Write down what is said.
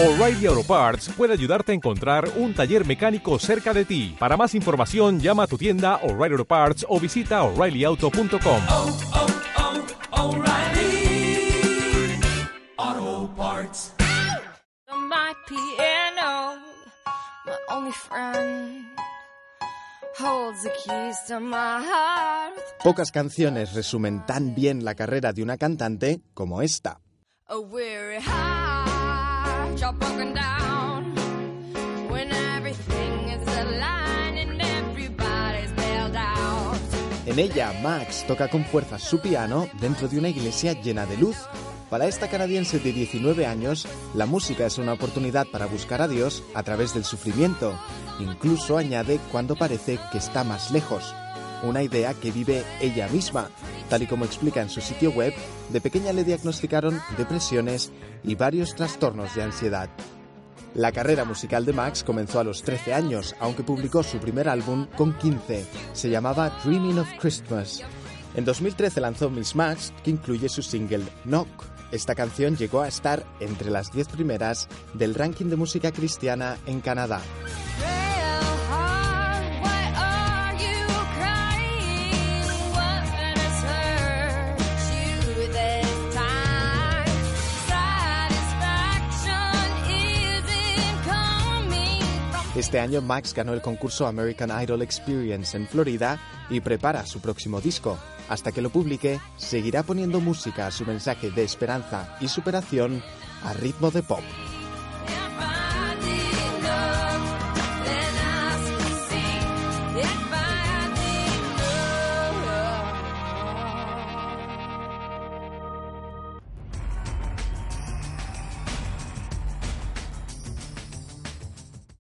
O'Reilly Auto Parts puede ayudarte a encontrar un taller mecánico cerca de ti. Para más información, llama a tu tienda O'Reilly Auto Parts o visita oreillyauto.com. oh, oh, Parts. My piano, my only friend, holds the keys to my heart. Pocas canciones resumen tan bien la carrera de una cantante como esta. A weary En ella, Max toca con fuerza su piano dentro de una iglesia llena de luz. Para esta canadiense de 19 años, la música es una oportunidad para buscar a Dios a través del sufrimiento. Incluso añade cuando parece que está más lejos. Una idea que vive ella misma. Tal y como explica en su sitio web, de pequeña le diagnosticaron depresiones y varios trastornos de ansiedad. La carrera musical de Max comenzó a los 13 años, aunque publicó su primer álbum con 15. Se llamaba Dreaming of Christmas. En 2013 lanzó Miss Max, que incluye su single Knock. Esta canción llegó a estar entre las 10 primeras del ranking de música cristiana en Canadá. Este año Max ganó el concurso American Idol Experience en Florida y prepara su próximo disco. Hasta que lo publique, seguirá poniendo música a su mensaje de esperanza y superación a ritmo de pop.